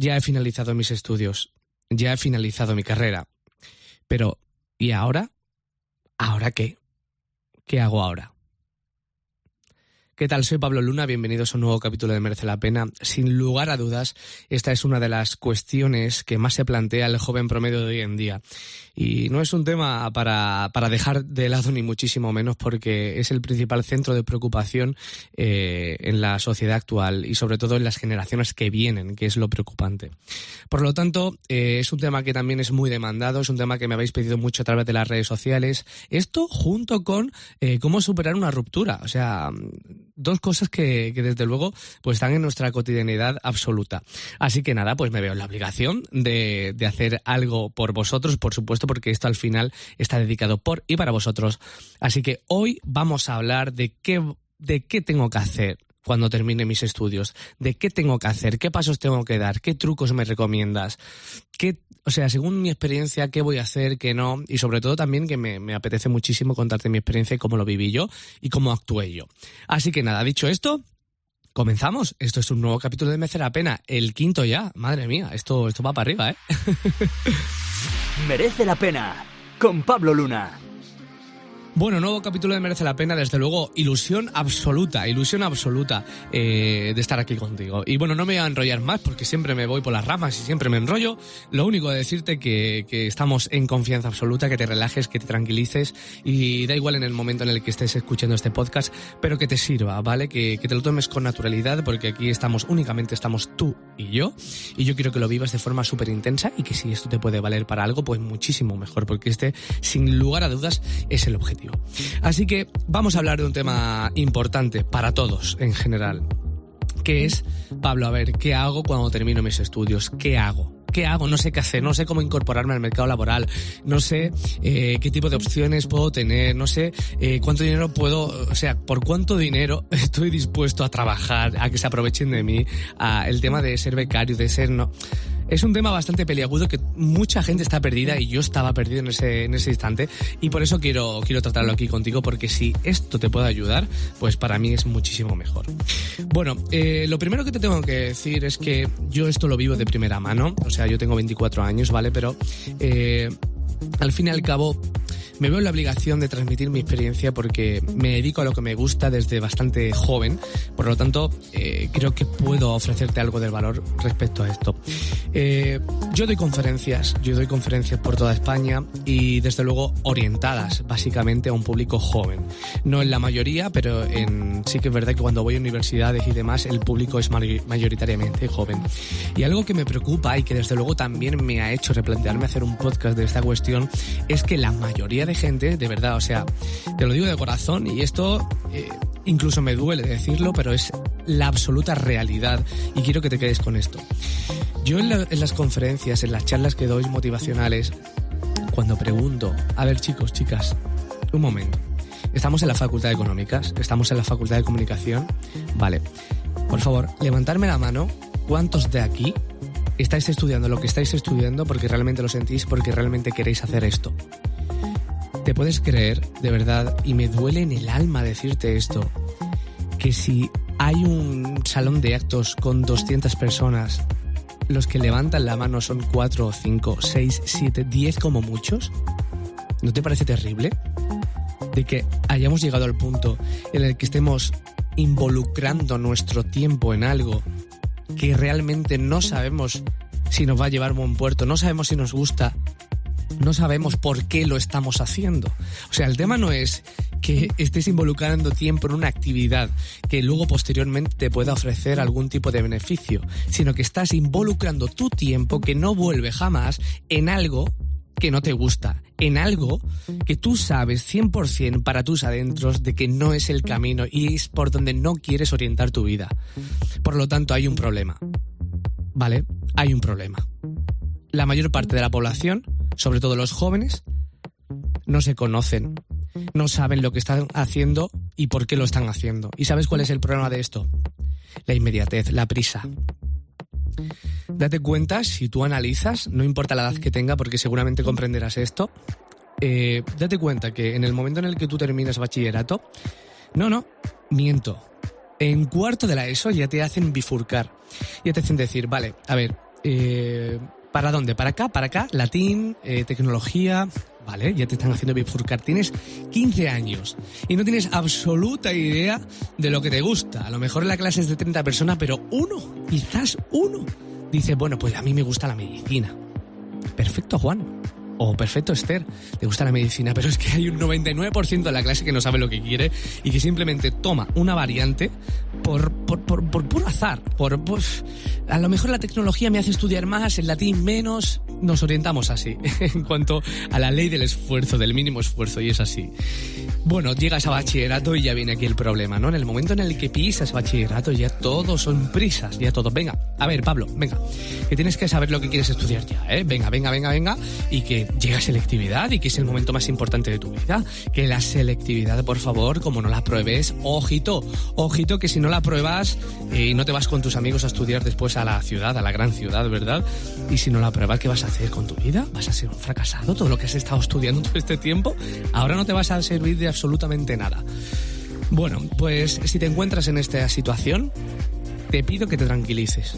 ya he finalizado mis estudios, ya he finalizado mi carrera. Pero, ¿y ahora? ¿Ahora qué? ¿Qué hago ahora? ¿Qué tal? Soy Pablo Luna, bienvenidos a un nuevo capítulo de Merece la Pena. Sin lugar a dudas, esta es una de las cuestiones que más se plantea el joven promedio de hoy en día. Y no es un tema para, para dejar de lado ni muchísimo menos porque es el principal centro de preocupación eh, en la sociedad actual y sobre todo en las generaciones que vienen, que es lo preocupante. Por lo tanto, eh, es un tema que también es muy demandado, es un tema que me habéis pedido mucho a través de las redes sociales. Esto junto con eh, cómo superar una ruptura. O sea, dos cosas que, que, desde luego pues están en nuestra cotidianidad absoluta. Así que nada, pues me veo en la obligación de, de hacer algo por vosotros, por supuesto, porque esto al final está dedicado por y para vosotros. Así que hoy vamos a hablar de qué, de qué tengo que hacer cuando termine mis estudios, de qué tengo que hacer, qué pasos tengo que dar, qué trucos me recomiendas, qué, o sea, según mi experiencia, qué voy a hacer, qué no, y sobre todo también que me, apetece muchísimo contarte mi experiencia y cómo lo viví yo y cómo actué yo. Así que nada, dicho esto, Comenzamos. Esto es un nuevo capítulo de Mecer la Pena, el quinto ya. Madre mía, esto, esto va para arriba, ¿eh? Merece la pena. Con Pablo Luna. Bueno, nuevo capítulo de Merece la Pena, desde luego, ilusión absoluta, ilusión absoluta eh, de estar aquí contigo. Y bueno, no me voy a enrollar más porque siempre me voy por las ramas y siempre me enrollo. Lo único de decirte que, que estamos en confianza absoluta, que te relajes, que te tranquilices y da igual en el momento en el que estés escuchando este podcast, pero que te sirva, ¿vale? Que, que te lo tomes con naturalidad porque aquí estamos, únicamente estamos tú y yo. Y yo quiero que lo vivas de forma súper intensa y que si esto te puede valer para algo, pues muchísimo mejor porque este, sin lugar a dudas, es el objetivo. Así que vamos a hablar de un tema importante para todos en general, que es, Pablo, a ver, ¿qué hago cuando termino mis estudios? ¿Qué hago? ¿Qué hago? No sé qué hacer, no sé cómo incorporarme al mercado laboral, no sé eh, qué tipo de opciones puedo tener, no sé eh, cuánto dinero puedo, o sea, por cuánto dinero estoy dispuesto a trabajar, a que se aprovechen de mí, el tema de ser becario, de ser no es un tema bastante peliagudo que mucha gente está perdida y yo estaba perdido en ese, en ese instante y por eso quiero, quiero tratarlo aquí contigo porque si esto te puede ayudar, pues para mí es muchísimo mejor. Bueno, eh, lo primero que te tengo que decir es que yo esto lo vivo de primera mano, o sea, yo tengo 24 años, ¿vale? Pero eh, al fin y al cabo me veo en la obligación de transmitir mi experiencia porque me dedico a lo que me gusta desde bastante joven, por lo tanto eh, creo que puedo ofrecerte algo del valor respecto a esto. Eh, yo doy conferencias, yo doy conferencias por toda España y desde luego orientadas básicamente a un público joven. No en la mayoría, pero en, sí que es verdad que cuando voy a universidades y demás el público es mayoritariamente joven. Y algo que me preocupa y que desde luego también me ha hecho replantearme hacer un podcast de esta cuestión es que la mayoría de gente, de verdad, o sea, te lo digo de corazón y esto eh, incluso me duele decirlo, pero es la absoluta realidad y quiero que te quedes con esto. Yo en, en las conferencias, en las charlas que doy motivacionales, cuando pregunto, a ver chicos, chicas, un momento, estamos en la Facultad de Económicas, estamos en la Facultad de Comunicación, vale, por favor, levantarme la mano, ¿cuántos de aquí estáis estudiando lo que estáis estudiando porque realmente lo sentís, porque realmente queréis hacer esto? ¿Te puedes creer, de verdad, y me duele en el alma decirte esto, que si hay un salón de actos con 200 personas, los que levantan la mano son 4, 5, 6, 7, 10 como muchos? ¿No te parece terrible? De que hayamos llegado al punto en el que estemos involucrando nuestro tiempo en algo que realmente no sabemos si nos va a llevar a buen puerto, no sabemos si nos gusta, no sabemos por qué lo estamos haciendo. O sea, el tema no es que estés involucrando tiempo en una actividad que luego posteriormente te pueda ofrecer algún tipo de beneficio, sino que estás involucrando tu tiempo que no vuelve jamás en algo que no te gusta, en algo que tú sabes 100% para tus adentros de que no es el camino y es por donde no quieres orientar tu vida. Por lo tanto, hay un problema. ¿Vale? Hay un problema. La mayor parte de la población sobre todo los jóvenes, no se conocen, no saben lo que están haciendo y por qué lo están haciendo. ¿Y sabes cuál es el problema de esto? La inmediatez, la prisa. Date cuenta, si tú analizas, no importa la edad que tenga, porque seguramente comprenderás esto, eh, date cuenta que en el momento en el que tú terminas bachillerato, no, no, miento. En cuarto de la ESO ya te hacen bifurcar. Ya te hacen decir, vale, a ver, eh, ¿para dónde? ¿Para acá? ¿Para acá? Latín, eh, tecnología, ¿vale? Ya te están haciendo bifurcar. Tienes 15 años y no tienes absoluta idea de lo que te gusta. A lo mejor la clase es de 30 personas, pero uno, quizás uno, dice, bueno, pues a mí me gusta la medicina. Perfecto, Juan o perfecto Esther, te gusta la medicina, pero es que hay un 99% de la clase que no sabe lo que quiere y que simplemente toma una variante por, por, por, por puro azar, por, pues, a lo mejor la tecnología me hace estudiar más, el latín menos, nos orientamos así en cuanto a la ley del esfuerzo, del mínimo esfuerzo, y es así. Bueno, llegas a bachillerato y ya viene aquí el problema, ¿no? En el momento en el que pisas bachillerato ya todo son prisas, ya todo. Venga, a ver, Pablo, venga, que tienes que saber lo que quieres estudiar ya, ¿eh? Venga, venga, venga, venga, y que llega selectividad y que es el momento más importante de tu vida. Que la selectividad, por favor, como no la pruebes, ojito, ojito que si no la pruebas eh, y no te vas con tus amigos a estudiar después a la ciudad, a la gran ciudad, ¿verdad? Y si no la pruebas, ¿qué vas a hacer con tu vida? ¿Vas a ser un fracasado? Todo lo que has estado estudiando todo este tiempo, ahora no te vas a servir de absolutamente nada. Bueno, pues si te encuentras en esta situación, te pido que te tranquilices.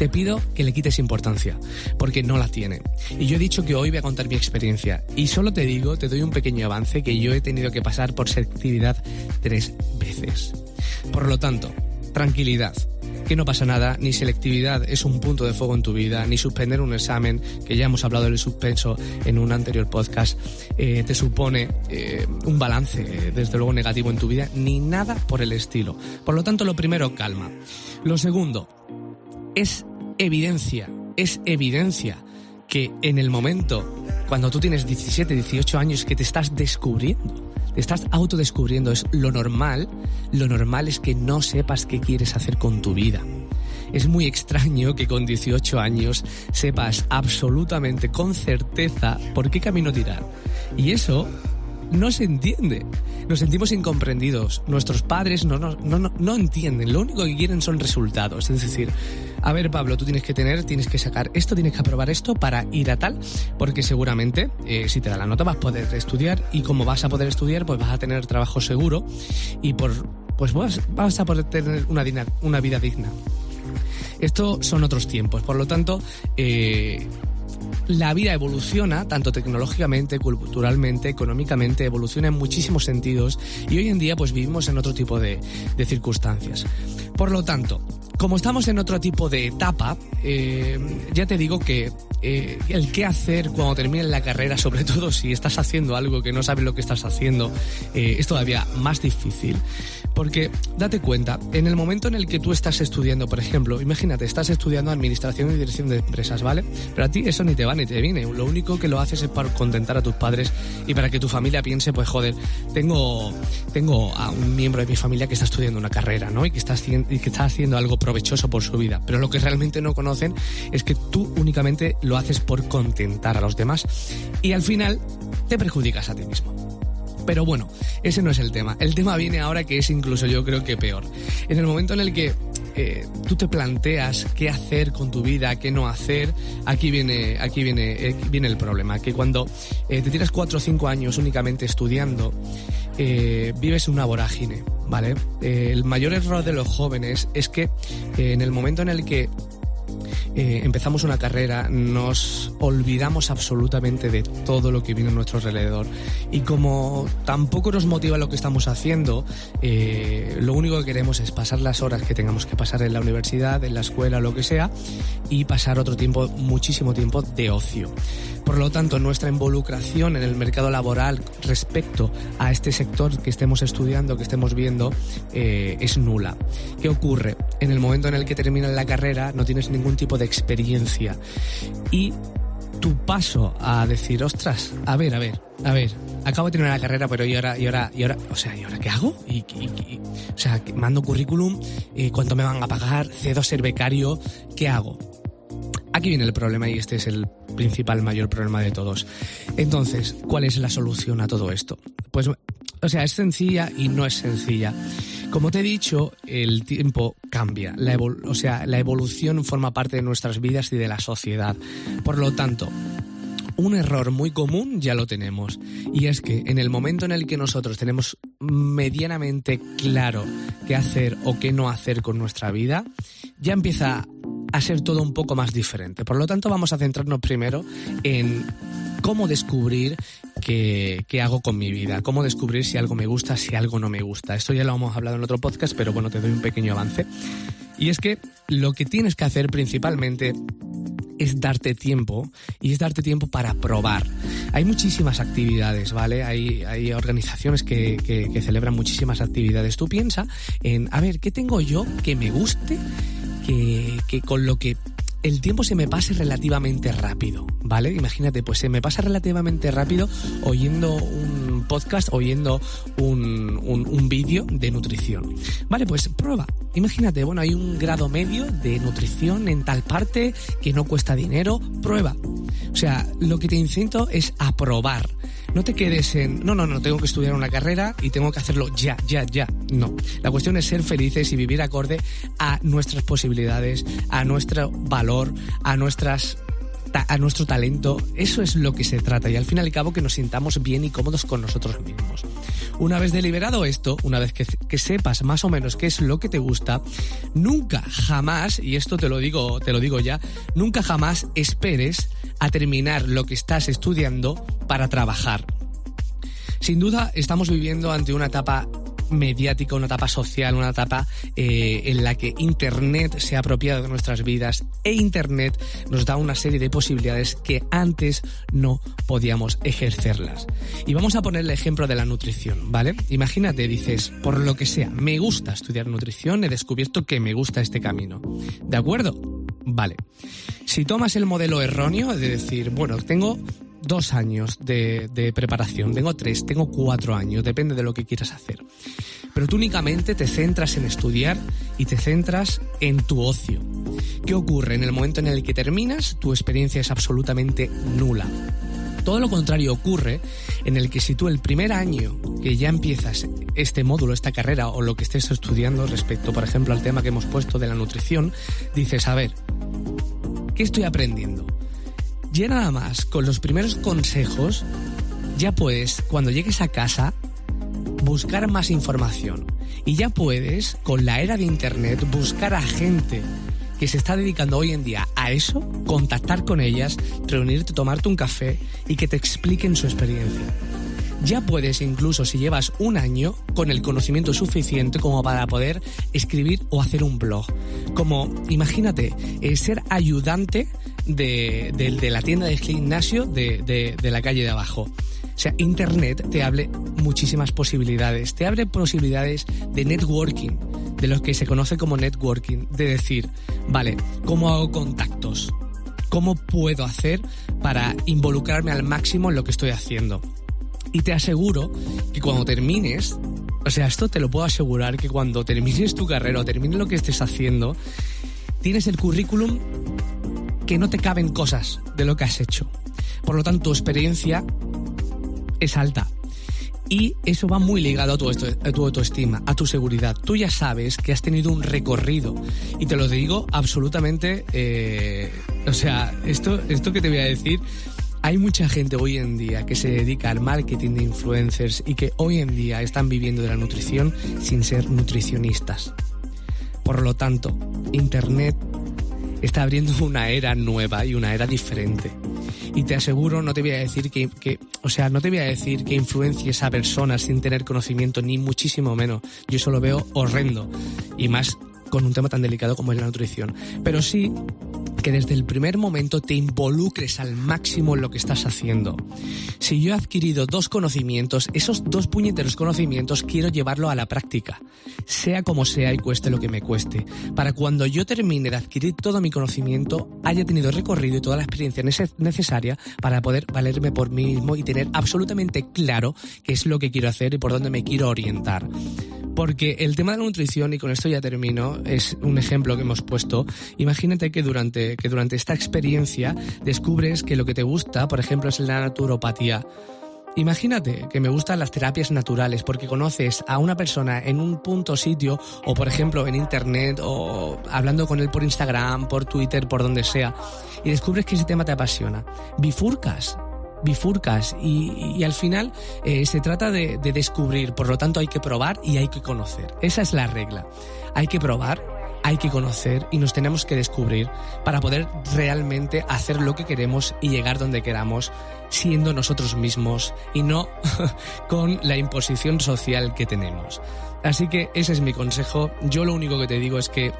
Te pido que le quites importancia, porque no la tiene. Y yo he dicho que hoy voy a contar mi experiencia. Y solo te digo, te doy un pequeño avance, que yo he tenido que pasar por selectividad tres veces. Por lo tanto, tranquilidad que no pasa nada, ni selectividad es un punto de fuego en tu vida, ni suspender un examen, que ya hemos hablado del suspenso en un anterior podcast, eh, te supone eh, un balance, eh, desde luego, negativo en tu vida, ni nada por el estilo. Por lo tanto, lo primero, calma. Lo segundo, es evidencia, es evidencia que en el momento, cuando tú tienes 17, 18 años, que te estás descubriendo, te estás autodescubriendo, es lo normal, lo normal es que no sepas qué quieres hacer con tu vida. Es muy extraño que con 18 años sepas absolutamente con certeza por qué camino tirar. Y eso no se entiende. Nos sentimos incomprendidos. Nuestros padres no, no, no, no entienden. Lo único que quieren son resultados. Es decir, a ver Pablo, tú tienes que tener, tienes que sacar esto, tienes que aprobar esto para ir a tal, porque seguramente eh, si te da la nota vas a poder estudiar y como vas a poder estudiar, pues vas a tener trabajo seguro y por, pues vas, vas a poder tener una, una vida digna. Esto son otros tiempos, por lo tanto, eh, la vida evoluciona, tanto tecnológicamente, culturalmente, económicamente, evoluciona en muchísimos sentidos y hoy en día pues vivimos en otro tipo de, de circunstancias. Por lo tanto, como estamos en otro tipo de etapa, eh, ya te digo que eh, el qué hacer cuando termines la carrera, sobre todo si estás haciendo algo que no sabes lo que estás haciendo, eh, es todavía más difícil. Porque date cuenta, en el momento en el que tú estás estudiando, por ejemplo, imagínate, estás estudiando administración y dirección de empresas, ¿vale? Pero a ti eso ni te va ni te viene. Lo único que lo haces es para contentar a tus padres y para que tu familia piense, pues joder, tengo, tengo a un miembro de mi familia que está estudiando una carrera, ¿no? Y que está, y que está haciendo algo provechoso por su vida. Pero lo que realmente no conocen es que tú únicamente lo haces por contentar a los demás y al final te perjudicas a ti mismo. Pero bueno, ese no es el tema. El tema viene ahora que es incluso yo creo que peor. En el momento en el que eh, tú te planteas qué hacer con tu vida, qué no hacer, aquí viene, aquí viene, eh, viene el problema. Que cuando eh, te tiras cuatro o cinco años únicamente estudiando, vives una vorágine, ¿vale? el mayor error de los jóvenes es que en el momento en el que eh, empezamos una carrera, nos olvidamos absolutamente de todo lo que viene a nuestro alrededor. Y como tampoco nos motiva lo que estamos haciendo, eh, lo único que queremos es pasar las horas que tengamos que pasar en la universidad, en la escuela, lo que sea, y pasar otro tiempo, muchísimo tiempo de ocio. Por lo tanto, nuestra involucración en el mercado laboral respecto a este sector que estemos estudiando, que estemos viendo, eh, es nula. ¿Qué ocurre? En el momento en el que terminas la carrera no tienes ningún tipo de experiencia y tu paso a decir, ostras, a ver, a ver, a ver, acabo de terminar la carrera, pero y ahora, y ahora, y ahora, o sea, ¿y ahora qué hago? O sea, mando currículum, eh, ¿cuánto me van a pagar? ¿Cedo ser becario? ¿Qué hago? Aquí viene el problema y este es el principal, mayor problema de todos. Entonces, ¿cuál es la solución a todo esto? Pues, o sea, es sencilla y no es sencilla. Como te he dicho, el tiempo cambia, la o sea, la evolución forma parte de nuestras vidas y de la sociedad. Por lo tanto, un error muy común ya lo tenemos, y es que en el momento en el que nosotros tenemos medianamente claro qué hacer o qué no hacer con nuestra vida, ya empieza a ser todo un poco más diferente. Por lo tanto, vamos a centrarnos primero en cómo descubrir qué, qué, hago con mi vida, cómo descubrir si algo me gusta, si algo no me gusta. Esto ya lo hemos hablado en otro podcast, pero bueno, te doy un pequeño avance. Y es que lo que tienes que hacer principalmente es darte tiempo y es darte tiempo para probar. Hay muchísimas actividades, ¿vale? Hay, hay organizaciones que, que, que celebran muchísimas actividades. Tú piensa en, a ver, ¿qué tengo yo que me guste? Que, con lo que el tiempo se me pase relativamente rápido, ¿vale? Imagínate, pues se me pasa relativamente rápido oyendo un podcast, oyendo un, un, un vídeo de nutrición. Vale, pues prueba. Imagínate, bueno, hay un grado medio de nutrición en tal parte que no cuesta dinero, prueba. O sea, lo que te incito es a probar. No te quedes en, no, no, no, tengo que estudiar una carrera y tengo que hacerlo ya, ya, ya. No. La cuestión es ser felices y vivir acorde a nuestras posibilidades, a nuestro valor, a nuestras a nuestro talento, eso es lo que se trata y al fin y al cabo que nos sintamos bien y cómodos con nosotros mismos. Una vez deliberado esto, una vez que, sepas más o menos qué es lo que te gusta, nunca jamás, y esto te lo digo, te lo digo ya, nunca jamás esperes a terminar lo que estás estudiando para trabajar. Sin duda estamos viviendo ante una etapa mediática, una etapa social, una etapa eh, en la que Internet se ha apropiado de nuestras vidas e Internet nos da una serie de posibilidades que antes no podíamos ejercerlas. Y vamos a poner el ejemplo de la nutrición, ¿vale? Imagínate, dices, por lo que sea, me gusta estudiar nutrición, he descubierto que me gusta este camino. ¿De acuerdo? Vale. Si tomas el modelo erróneo de decir, bueno, tengo dos años de, de, preparación, tengo tres, tengo cuatro años, depende de lo que quieras hacer. Pero tú únicamente te centras en estudiar y te centras en tu ocio. ¿Qué ocurre? En el momento en el que terminas, tu experiencia es absolutamente nula. Todo lo contrario ocurre en el que si tú el primer año que ya empiezas este módulo, esta carrera o lo que estés estudiando respecto, por ejemplo, al tema que hemos puesto de la nutrición, dices, a ver, ¿qué estoy aprendiendo? Ya nada más, con los primeros consejos, ya puedes, cuando llegues a casa, buscar más información. Y ya puedes, con la era de Internet, buscar a gente que se está dedicando hoy en día a eso, contactar con ellas, reunirte, tomarte un café y que te expliquen su experiencia. Ya puedes incluso si llevas un año con el conocimiento suficiente como para poder escribir o hacer un blog. Como, imagínate, eh, ser ayudante de, la tienda de gimnasio de la calle de abajo. O sea, Internet te abre muchísimas posibilidades. Te abre posibilidades de networking, de lo que se conoce como networking. De decir, vale, ¿cómo hago contactos? ¿Cómo puedo hacer para involucrarme al máximo en lo que estoy haciendo? Y te aseguro que cuando termines, o sea, esto te lo puedo asegurar, que cuando termines tu carrera o termines lo que estés haciendo, tienes el currículum que no te caben cosas de lo que has hecho. Por lo tanto, tu experiencia es alta. Y eso va muy ligado a tu, autoestima, a tu seguridad. Tú ya sabes que has tenido un recorrido. Y te lo digo absolutamente. Eh, o sea, esto, esto que te voy a decir. Hay mucha gente hoy en día que se dedica al marketing de influencers y que hoy en día están viviendo de la nutrición sin ser nutricionistas. Por lo tanto, Internet está abriendo una era nueva y una era diferente. Y te aseguro, no te voy a decir que, que, o sea, no te voy a decir que influencies a personas sin tener conocimiento, ni muchísimo menos. Yo eso lo veo horrendo. Y más con un tema tan delicado como es la nutrición. Pero sí que desde el primer momento te involucres al máximo en lo que estás haciendo. Si yo he adquirido dos conocimientos, esos dos puñeteros conocimientos quiero llevarlo a la práctica, sea como sea y cueste lo que me cueste, para cuando yo termine de adquirir todo mi conocimiento, haya tenido recorrido y toda la experiencia necesaria para poder valerme por mí mismo y tener absolutamente claro qué es lo que quiero hacer y por dónde me quiero orientar. Porque el tema de la nutrición, y con esto ya termino, es un ejemplo que hemos puesto. Imagínate que durante, que durante esta experiencia descubres que lo que te gusta, por ejemplo, es la naturopatía. Imagínate que me gustan las terapias naturales porque conoces a una persona en un punto sitio o por ejemplo en internet o hablando con él por Instagram, por Twitter, por donde sea y descubres que ese tema te apasiona. Bifurcas bifurcas y, al final eh, se trata de, de descubrir, por lo tanto hay que probar y hay que conocer. Esa es la regla. Hay que probar hay que conocer y nos tenemos que descubrir para poder realmente hacer lo que queremos y llegar donde queramos siendo nosotros mismos y no con la imposición social que tenemos. Así que ese es mi consejo. Yo lo único que te digo es que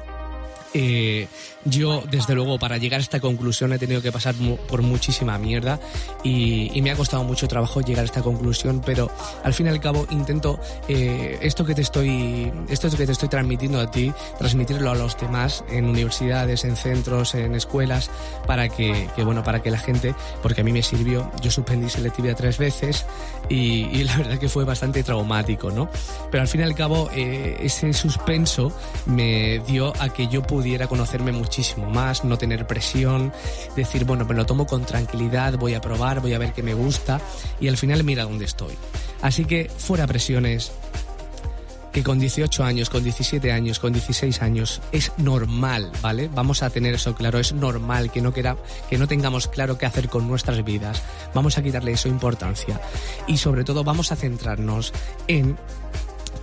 eh, yo, desde luego, para llegar a esta conclusión he tenido que pasar por muchísima mierda y, me ha costado mucho trabajo llegar a esta conclusión, pero al fin y al cabo intento eh, esto que te estoy, esto que te estoy transmitiendo a ti, transmitirlo a los demás en universidades, en centros, en escuelas, para que, bueno, para que la gente, porque a mí me sirvió, yo suspendí selectividad tres veces y, la verdad que fue bastante traumático, ¿no? Pero al fin y al cabo eh, ese suspenso me dio a que yo pudiera conocerme mucho muchísimo más, no tener presión, decir, bueno, me lo tomo con tranquilidad, voy a probar, voy a ver qué me gusta y al final mira dónde estoy. Así que fuera presiones, que con 18 años, con 17 años, con 16 años es normal, ¿vale? Vamos a tener eso claro, es normal que no que no tengamos claro qué hacer con nuestras vidas. Vamos a quitarle eso importancia y sobre todo vamos a centrarnos en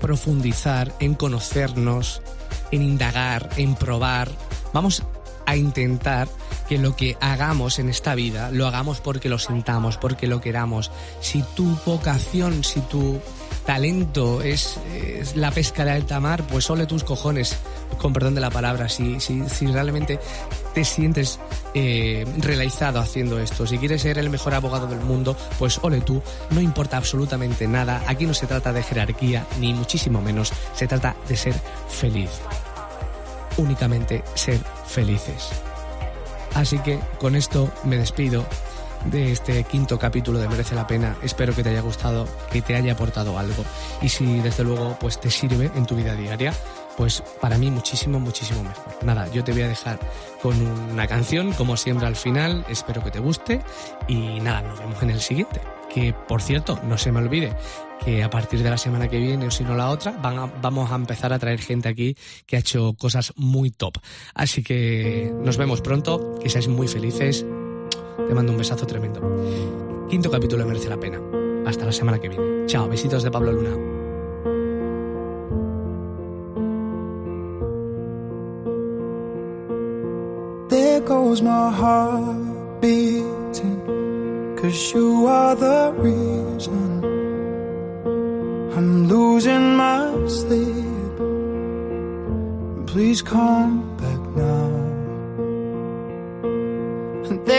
profundizar, en conocernos, en indagar, en probar. Vamos a intentar que lo que hagamos en esta vida lo hagamos porque lo sintamos, porque lo queramos. Si tu vocación, si tu talento es, la pesca de alta mar, pues ole tus cojones, con perdón de la palabra, si, si, si realmente te sientes eh, realizado haciendo esto, si quieres ser el mejor abogado del mundo, pues ole tú, no importa absolutamente nada, aquí no se trata de jerarquía, ni muchísimo menos, se trata de ser feliz, únicamente ser felices. Así que con esto me despido de este quinto capítulo de Merece la Pena. Espero que te haya gustado, que te haya aportado algo. Y si desde luego pues te sirve en tu vida diaria, pues para mí muchísimo, muchísimo mejor. Nada, yo te voy a dejar con una canción, como siempre al final, espero que te guste y nada, nos vemos en el siguiente. Que por cierto, no se me olvide que a partir de la semana que viene o si no la otra, vamos a empezar a traer gente aquí que ha hecho cosas muy top. Así que nos vemos pronto, que seáis muy felices te mando un besazo tremendo. Quinto capítulo merece la pena. Hasta la semana que viene. Chao, besitos de Pablo Luna. There goes my heart beating, cause you are the reason I'm losing my sleep. Please come back now.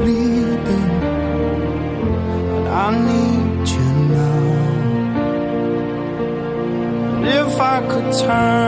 bleeding, I need. You now if I could turn